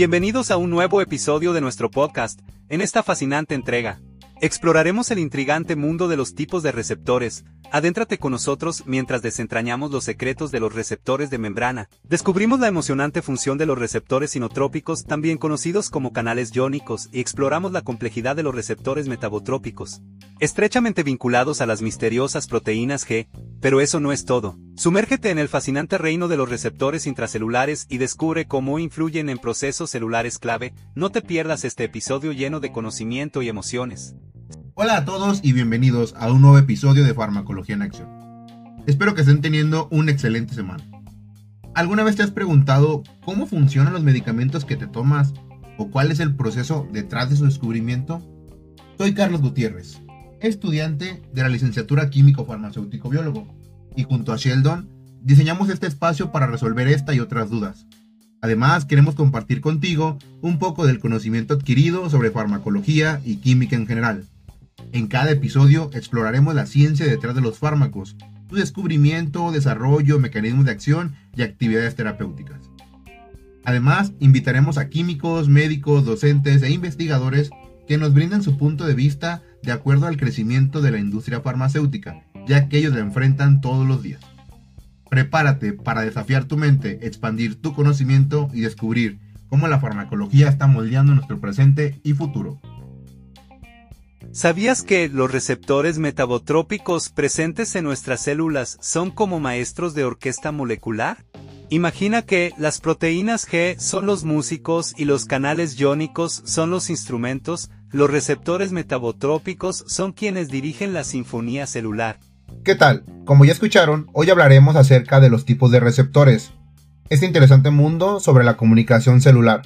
Bienvenidos a un nuevo episodio de nuestro podcast. En esta fascinante entrega, exploraremos el intrigante mundo de los tipos de receptores. Adéntrate con nosotros mientras desentrañamos los secretos de los receptores de membrana. Descubrimos la emocionante función de los receptores sinotrópicos, también conocidos como canales iónicos, y exploramos la complejidad de los receptores metabotrópicos, estrechamente vinculados a las misteriosas proteínas G, pero eso no es todo. Sumérgete en el fascinante reino de los receptores intracelulares y descubre cómo influyen en procesos celulares clave. No te pierdas este episodio lleno de conocimiento y emociones. Hola a todos y bienvenidos a un nuevo episodio de Farmacología en Acción. Espero que estén teniendo una excelente semana. ¿Alguna vez te has preguntado cómo funcionan los medicamentos que te tomas o cuál es el proceso detrás de su descubrimiento? Soy Carlos Gutiérrez, estudiante de la licenciatura Químico Farmacéutico Biólogo, y junto a Sheldon diseñamos este espacio para resolver esta y otras dudas. Además, queremos compartir contigo un poco del conocimiento adquirido sobre farmacología y química en general. En cada episodio exploraremos la ciencia detrás de los fármacos, su descubrimiento, desarrollo, mecanismos de acción y actividades terapéuticas. Además, invitaremos a químicos, médicos, docentes e investigadores que nos brindan su punto de vista de acuerdo al crecimiento de la industria farmacéutica, ya que ellos la enfrentan todos los días. Prepárate para desafiar tu mente, expandir tu conocimiento y descubrir cómo la farmacología está moldeando nuestro presente y futuro. ¿Sabías que los receptores metabotrópicos presentes en nuestras células son como maestros de orquesta molecular? Imagina que las proteínas G son los músicos y los canales iónicos son los instrumentos, los receptores metabotrópicos son quienes dirigen la sinfonía celular. ¿Qué tal? Como ya escucharon, hoy hablaremos acerca de los tipos de receptores. Este interesante mundo sobre la comunicación celular.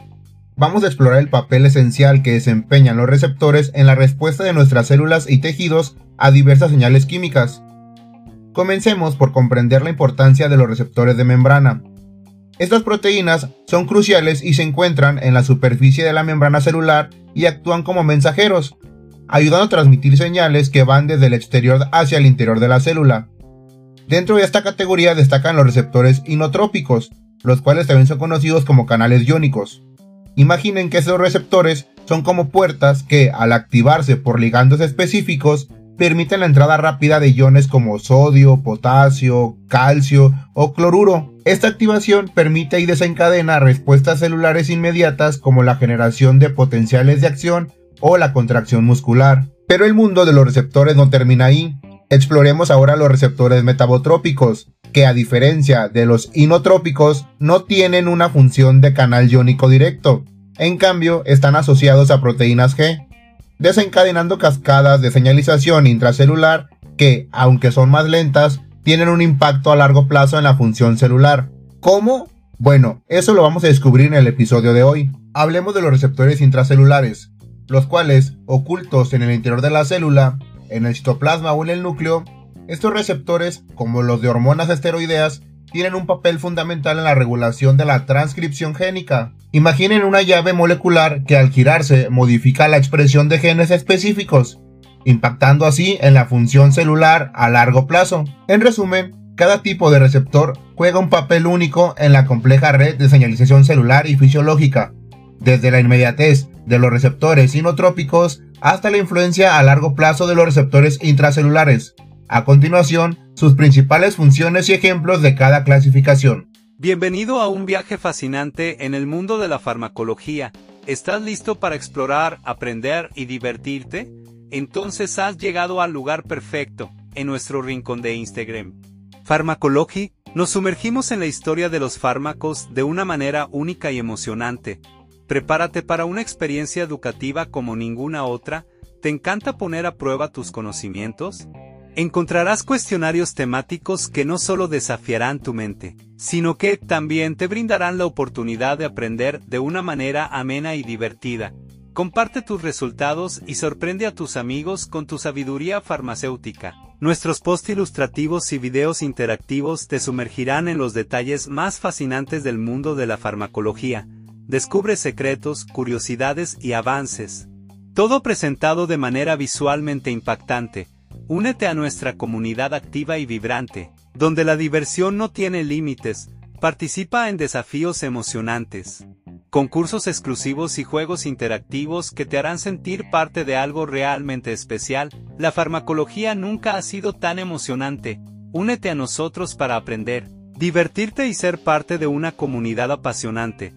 Vamos a explorar el papel esencial que desempeñan los receptores en la respuesta de nuestras células y tejidos a diversas señales químicas. Comencemos por comprender la importancia de los receptores de membrana. Estas proteínas son cruciales y se encuentran en la superficie de la membrana celular y actúan como mensajeros, ayudando a transmitir señales que van desde el exterior hacia el interior de la célula. Dentro de esta categoría destacan los receptores inotrópicos, los cuales también son conocidos como canales iónicos. Imaginen que esos receptores son como puertas que, al activarse por ligandos específicos, permiten la entrada rápida de iones como sodio, potasio, calcio o cloruro. Esta activación permite y desencadena respuestas celulares inmediatas como la generación de potenciales de acción o la contracción muscular. Pero el mundo de los receptores no termina ahí. Exploremos ahora los receptores metabotrópicos, que a diferencia de los inotrópicos no tienen una función de canal iónico directo. En cambio, están asociados a proteínas G, desencadenando cascadas de señalización intracelular que, aunque son más lentas, tienen un impacto a largo plazo en la función celular. ¿Cómo? Bueno, eso lo vamos a descubrir en el episodio de hoy. Hablemos de los receptores intracelulares, los cuales, ocultos en el interior de la célula, en el citoplasma o en el núcleo, estos receptores, como los de hormonas esteroideas, tienen un papel fundamental en la regulación de la transcripción génica. Imaginen una llave molecular que al girarse modifica la expresión de genes específicos, impactando así en la función celular a largo plazo. En resumen, cada tipo de receptor juega un papel único en la compleja red de señalización celular y fisiológica, desde la inmediatez de los receptores inotrópicos hasta la influencia a largo plazo de los receptores intracelulares. A continuación, sus principales funciones y ejemplos de cada clasificación. Bienvenido a un viaje fascinante en el mundo de la farmacología. ¿Estás listo para explorar, aprender y divertirte? Entonces has llegado al lugar perfecto, en nuestro rincón de Instagram. Farmacology, nos sumergimos en la historia de los fármacos de una manera única y emocionante. Prepárate para una experiencia educativa como ninguna otra. ¿Te encanta poner a prueba tus conocimientos? Encontrarás cuestionarios temáticos que no solo desafiarán tu mente, sino que también te brindarán la oportunidad de aprender de una manera amena y divertida. Comparte tus resultados y sorprende a tus amigos con tu sabiduría farmacéutica. Nuestros posts ilustrativos y videos interactivos te sumergirán en los detalles más fascinantes del mundo de la farmacología. Descubre secretos, curiosidades y avances. Todo presentado de manera visualmente impactante Únete a nuestra comunidad activa y vibrante, donde la diversión no tiene límites, participa en desafíos emocionantes. concursos exclusivos y juegos interactivos que te harán sentir parte de algo realmente especial, la farmacología nunca ha sido tan emocionante. Únete a nosotros para aprender, divertirte y ser parte de una comunidad apasionante.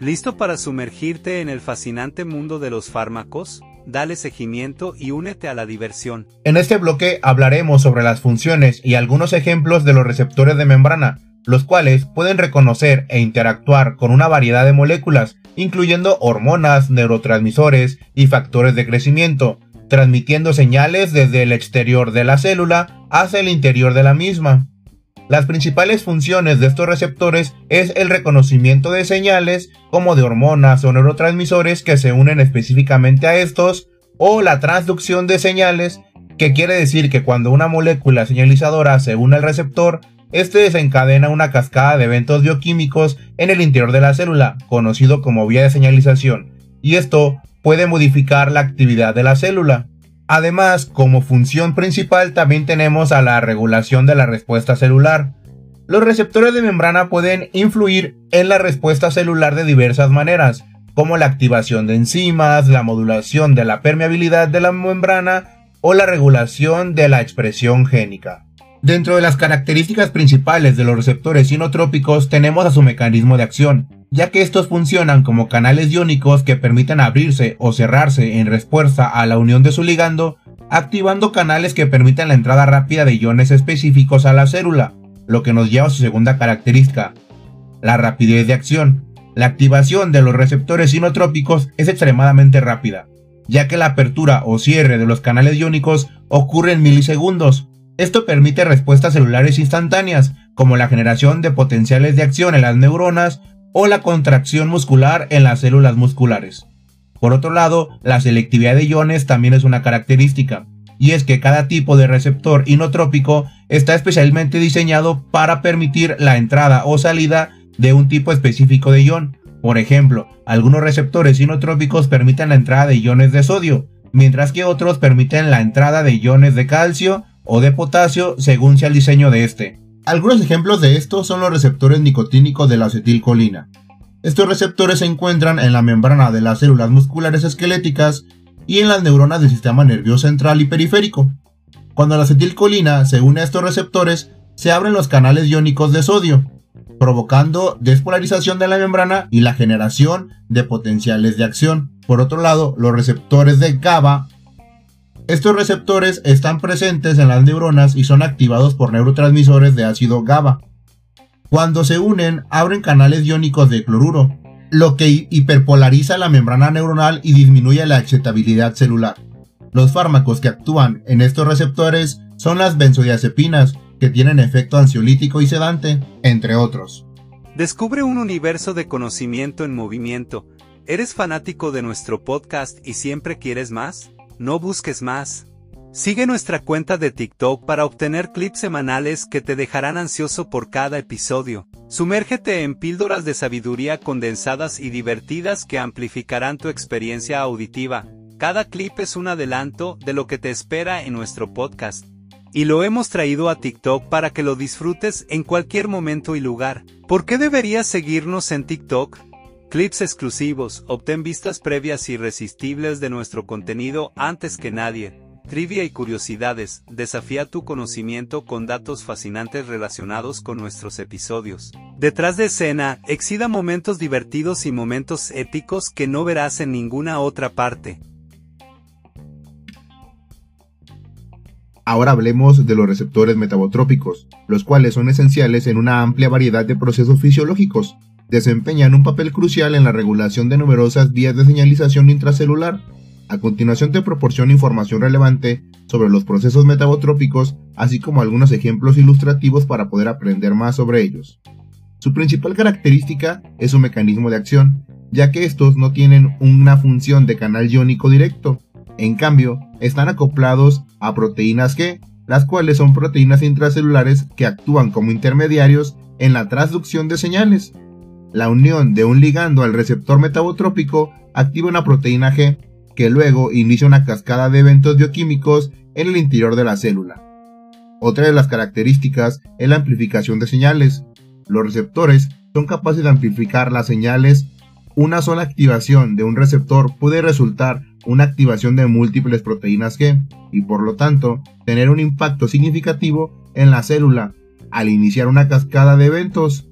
¿Listo para sumergirte en el fascinante mundo de los fármacos? Dale seguimiento y únete a la diversión. En este bloque hablaremos sobre las funciones y algunos ejemplos de los receptores de membrana los cuales pueden reconocer e interactuar con una variedad de moléculas, incluyendo hormonas, neurotransmisores y factores de crecimiento, transmitiendo señales desde el exterior de la célula hacia el interior de la misma. Las principales funciones de estos receptores es el reconocimiento de señales como de hormonas o neurotransmisores que se unen específicamente a estos, o la transducción de señales, que quiere decir que cuando una molécula señalizadora se une al receptor, este desencadena una cascada de eventos bioquímicos en el interior de la célula, conocido como vía de señalización, y esto puede modificar la actividad de la célula. Además, como función principal también tenemos a la regulación de la respuesta celular. Los receptores de membrana pueden influir en la respuesta celular de diversas maneras, como la activación de enzimas, la modulación de la permeabilidad de la membrana o la regulación de la expresión génica. Dentro de las características principales de los receptores inotrópicos tenemos a su mecanismo de acción, ya que estos funcionan como canales iónicos que permiten abrirse o cerrarse en respuesta a la unión de su ligando, activando canales que permiten la entrada rápida de iones específicos a la célula, lo que nos lleva a su segunda característica, la rapidez de acción. La activación de los receptores inotrópicos es extremadamente rápida, ya que la apertura o cierre de los canales iónicos ocurre en milisegundos, esto permite respuestas celulares instantáneas, como la generación de potenciales de acción en las neuronas o la contracción muscular en las células musculares. Por otro lado, la selectividad de iones también es una característica, y es que cada tipo de receptor inotrópico está especialmente diseñado para permitir la entrada o salida de un tipo específico de ion. Por ejemplo, algunos receptores inotrópicos permiten la entrada de iones de sodio, mientras que otros permiten la entrada de iones de calcio o de potasio según sea el diseño de este. Algunos ejemplos de esto son los receptores nicotínicos de la acetilcolina. Estos receptores se encuentran en la membrana de las células musculares esqueléticas y en las neuronas del sistema nervioso central y periférico. Cuando la acetilcolina se une a estos receptores, se abren los canales iónicos de sodio, provocando despolarización de la membrana y la generación de potenciales de acción. Por otro lado, los receptores de GABA estos receptores están presentes en las neuronas y son activados por neurotransmisores de ácido GABA. Cuando se unen, abren canales iónicos de cloruro, lo que hiperpolariza la membrana neuronal y disminuye la excitabilidad celular. Los fármacos que actúan en estos receptores son las benzodiazepinas, que tienen efecto ansiolítico y sedante, entre otros. Descubre un universo de conocimiento en movimiento. ¿Eres fanático de nuestro podcast y siempre quieres más? No busques más. Sigue nuestra cuenta de TikTok para obtener clips semanales que te dejarán ansioso por cada episodio. Sumérgete en píldoras de sabiduría condensadas y divertidas que amplificarán tu experiencia auditiva. Cada clip es un adelanto de lo que te espera en nuestro podcast. Y lo hemos traído a TikTok para que lo disfrutes en cualquier momento y lugar. ¿Por qué deberías seguirnos en TikTok? Clips exclusivos, obtén vistas previas irresistibles de nuestro contenido antes que nadie. Trivia y curiosidades, desafía tu conocimiento con datos fascinantes relacionados con nuestros episodios. Detrás de escena, exida momentos divertidos y momentos épicos que no verás en ninguna otra parte. Ahora hablemos de los receptores metabotrópicos, los cuales son esenciales en una amplia variedad de procesos fisiológicos, desempeñan un papel crucial en la regulación de numerosas vías de señalización intracelular. A continuación te proporciono información relevante sobre los procesos metabotrópicos, así como algunos ejemplos ilustrativos para poder aprender más sobre ellos. Su principal característica es su mecanismo de acción, ya que estos no tienen una función de canal iónico directo, en cambio, están acoplados a proteínas G, las cuales son proteínas intracelulares que actúan como intermediarios en la transducción de señales. La unión de un ligando al receptor metabotrópico activa una proteína G, que luego inicia una cascada de eventos bioquímicos en el interior de la célula. Otra de las características es la amplificación de señales. Los receptores son capaces de amplificar las señales una sola activación de un receptor puede resultar una activación de múltiples proteínas G y por lo tanto tener un impacto significativo en la célula al iniciar una cascada de eventos.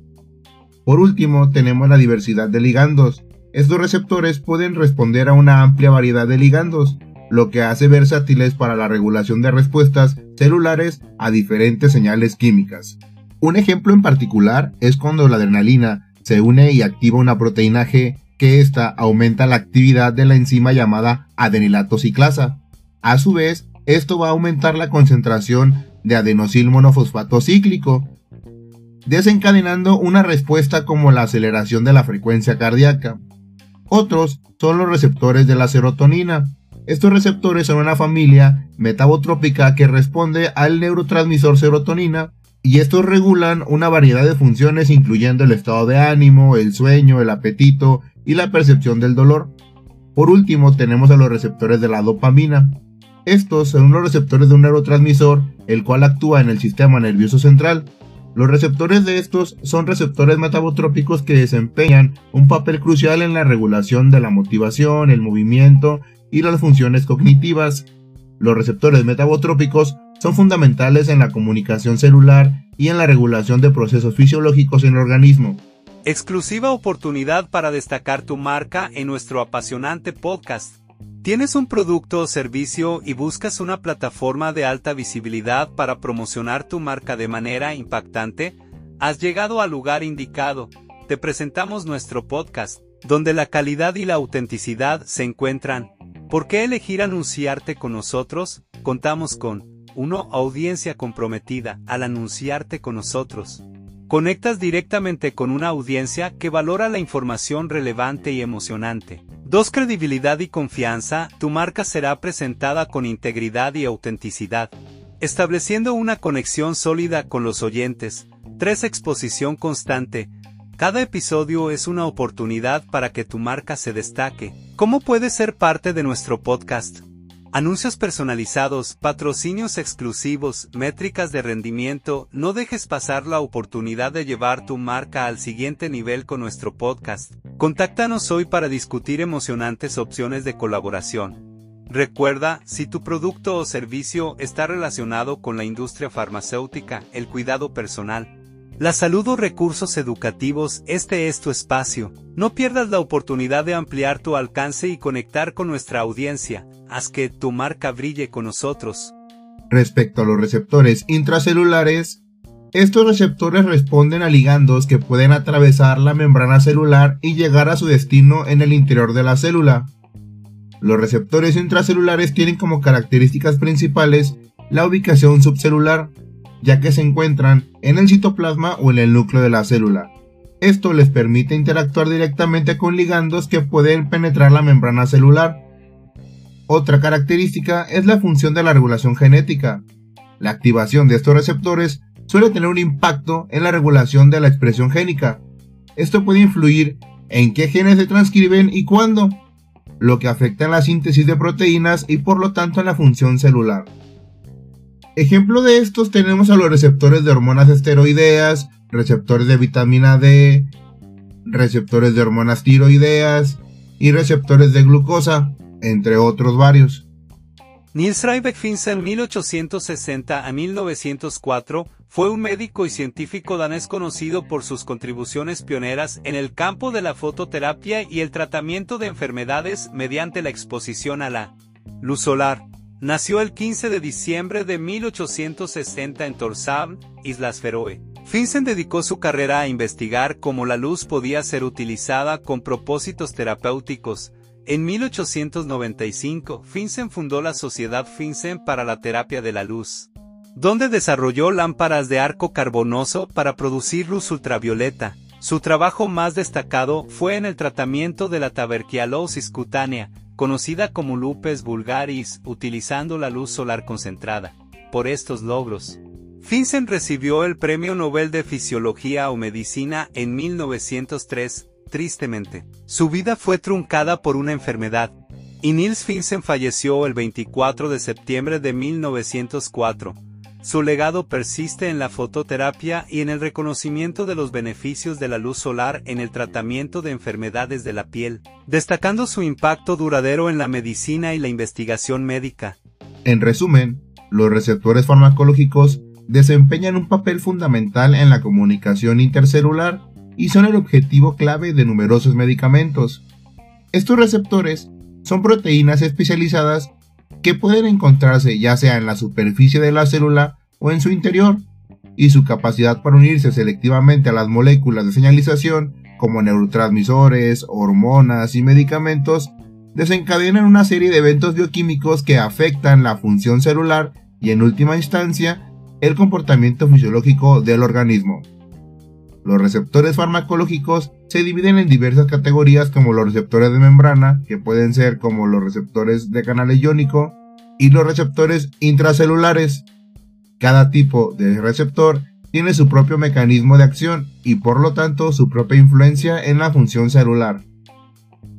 Por último, tenemos la diversidad de ligandos. Estos receptores pueden responder a una amplia variedad de ligandos, lo que hace versátiles para la regulación de respuestas celulares a diferentes señales químicas. Un ejemplo en particular es cuando la adrenalina se une y activa una proteína G que ésta aumenta la actividad de la enzima llamada adenilato ciclasa. A su vez, esto va a aumentar la concentración de adenosil monofosfato cíclico, desencadenando una respuesta como la aceleración de la frecuencia cardíaca. Otros son los receptores de la serotonina. Estos receptores son una familia metabotrópica que responde al neurotransmisor serotonina y estos regulan una variedad de funciones incluyendo el estado de ánimo, el sueño, el apetito y la percepción del dolor. Por último tenemos a los receptores de la dopamina. Estos son los receptores de un neurotransmisor el cual actúa en el sistema nervioso central. Los receptores de estos son receptores metabotrópicos que desempeñan un papel crucial en la regulación de la motivación, el movimiento y las funciones cognitivas. Los receptores metabotrópicos son fundamentales en la comunicación celular y en la regulación de procesos fisiológicos en el organismo. Exclusiva oportunidad para destacar tu marca en nuestro apasionante podcast. ¿Tienes un producto o servicio y buscas una plataforma de alta visibilidad para promocionar tu marca de manera impactante? Has llegado al lugar indicado. Te presentamos nuestro podcast, donde la calidad y la autenticidad se encuentran. ¿Por qué elegir anunciarte con nosotros? Contamos con una audiencia comprometida al anunciarte con nosotros. Conectas directamente con una audiencia que valora la información relevante y emocionante. 2. Credibilidad y confianza, tu marca será presentada con integridad y autenticidad, estableciendo una conexión sólida con los oyentes. 3. Exposición constante, cada episodio es una oportunidad para que tu marca se destaque. ¿Cómo puedes ser parte de nuestro podcast? Anuncios personalizados, patrocinios exclusivos, métricas de rendimiento, no dejes pasar la oportunidad de llevar tu marca al siguiente nivel con nuestro podcast. Contáctanos hoy para discutir emocionantes opciones de colaboración. Recuerda, si tu producto o servicio está relacionado con la industria farmacéutica, el cuidado personal, la salud o recursos educativos, este es tu espacio. No pierdas la oportunidad de ampliar tu alcance y conectar con nuestra audiencia. Haz que tu marca brille con nosotros. Respecto a los receptores intracelulares, estos receptores responden a ligandos que pueden atravesar la membrana celular y llegar a su destino en el interior de la célula. Los receptores intracelulares tienen como características principales la ubicación subcelular, ya que se encuentran en el citoplasma o en el núcleo de la célula. Esto les permite interactuar directamente con ligandos que pueden penetrar la membrana celular. Otra característica es la función de la regulación genética. La activación de estos receptores suele tener un impacto en la regulación de la expresión génica. Esto puede influir en qué genes se transcriben y cuándo, lo que afecta en la síntesis de proteínas y por lo tanto en la función celular. Ejemplo de estos tenemos a los receptores de hormonas esteroideas, receptores de vitamina D, receptores de hormonas tiroideas y receptores de glucosa, entre otros varios. Niels Riebeck Finsen 1860 a 1904 fue un médico y científico danés conocido por sus contribuciones pioneras en el campo de la fototerapia y el tratamiento de enfermedades mediante la exposición a la luz solar. Nació el 15 de diciembre de 1860 en Tórshavn, Islas Feroe. Finsen dedicó su carrera a investigar cómo la luz podía ser utilizada con propósitos terapéuticos. En 1895, Finsen fundó la Sociedad Finsen para la Terapia de la Luz, donde desarrolló lámparas de arco carbonoso para producir luz ultravioleta. Su trabajo más destacado fue en el tratamiento de la taberquialosis cutánea, conocida como lupus vulgaris, utilizando la luz solar concentrada. Por estos logros, Finsen recibió el Premio Nobel de Fisiología o Medicina en 1903, tristemente. Su vida fue truncada por una enfermedad, y Niels Finsen falleció el 24 de septiembre de 1904. Su legado persiste en la fototerapia y en el reconocimiento de los beneficios de la luz solar en el tratamiento de enfermedades de la piel, destacando su impacto duradero en la medicina y la investigación médica. En resumen, los receptores farmacológicos desempeñan un papel fundamental en la comunicación intercelular y son el objetivo clave de numerosos medicamentos. Estos receptores son proteínas especializadas que pueden encontrarse ya sea en la superficie de la célula o en su interior, y su capacidad para unirse selectivamente a las moléculas de señalización, como neurotransmisores, hormonas y medicamentos, desencadenan una serie de eventos bioquímicos que afectan la función celular y en última instancia el comportamiento fisiológico del organismo. Los receptores farmacológicos se dividen en diversas categorías como los receptores de membrana, que pueden ser como los receptores de canal iónico, y los receptores intracelulares. Cada tipo de receptor tiene su propio mecanismo de acción y por lo tanto su propia influencia en la función celular.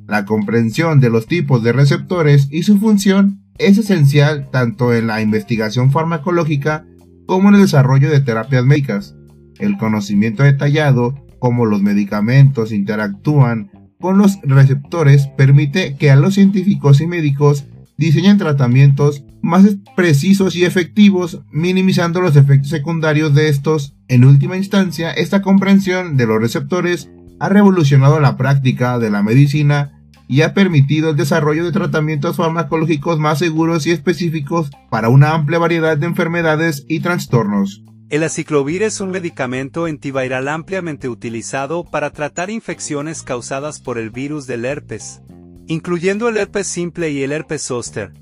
La comprensión de los tipos de receptores y su función es esencial tanto en la investigación farmacológica como en el desarrollo de terapias médicas. El conocimiento detallado, cómo los medicamentos interactúan con los receptores, permite que a los científicos y médicos diseñen tratamientos más precisos y efectivos, minimizando los efectos secundarios de estos. En última instancia, esta comprensión de los receptores ha revolucionado la práctica de la medicina y ha permitido el desarrollo de tratamientos farmacológicos más seguros y específicos para una amplia variedad de enfermedades y trastornos. El aciclovir es un medicamento antiviral ampliamente utilizado para tratar infecciones causadas por el virus del herpes, incluyendo el herpes simple y el herpes zóster.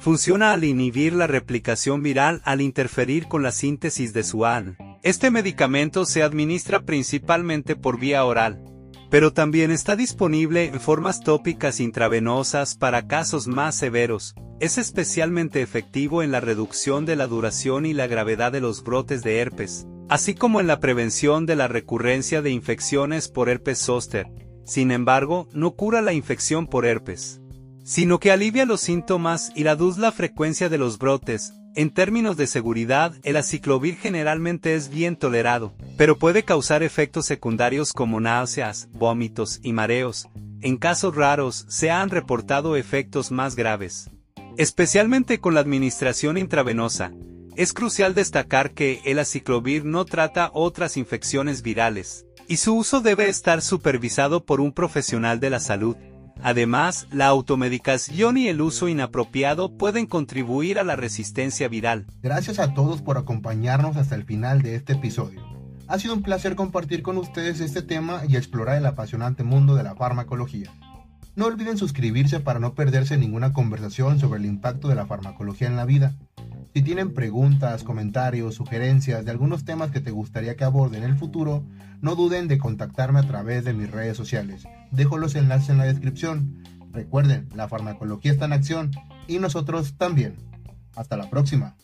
Funciona al inhibir la replicación viral al interferir con la síntesis de su AN. Este medicamento se administra principalmente por vía oral, pero también está disponible en formas tópicas intravenosas para casos más severos, es especialmente efectivo en la reducción de la duración y la gravedad de los brotes de herpes, así como en la prevención de la recurrencia de infecciones por herpes zóster. Sin embargo, no cura la infección por herpes, sino que alivia los síntomas y reduce la frecuencia de los brotes. En términos de seguridad, el aciclovir generalmente es bien tolerado, pero puede causar efectos secundarios como náuseas, vómitos y mareos. En casos raros, se han reportado efectos más graves especialmente con la administración intravenosa. Es crucial destacar que el aciclovir no trata otras infecciones virales, y su uso debe estar supervisado por un profesional de la salud. Además, la automedicación y el uso inapropiado pueden contribuir a la resistencia viral. Gracias a todos por acompañarnos hasta el final de este episodio. Ha sido un placer compartir con ustedes este tema y explorar el apasionante mundo de la farmacología. No olviden suscribirse para no perderse ninguna conversación sobre el impacto de la farmacología en la vida. Si tienen preguntas, comentarios, sugerencias de algunos temas que te gustaría que aborde en el futuro, no duden de contactarme a través de mis redes sociales. Dejo los enlaces en la descripción. Recuerden, la farmacología está en acción y nosotros también. Hasta la próxima.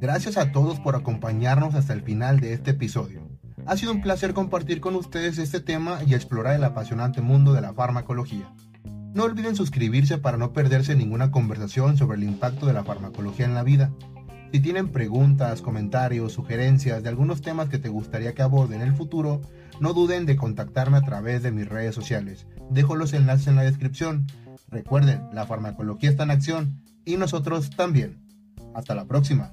Gracias a todos por acompañarnos hasta el final de este episodio. Ha sido un placer compartir con ustedes este tema y explorar el apasionante mundo de la farmacología. No olviden suscribirse para no perderse ninguna conversación sobre el impacto de la farmacología en la vida. Si tienen preguntas, comentarios, sugerencias de algunos temas que te gustaría que aborde en el futuro, no duden de contactarme a través de mis redes sociales. Dejo los enlaces en la descripción. Recuerden, la farmacología está en acción y nosotros también. Hasta la próxima.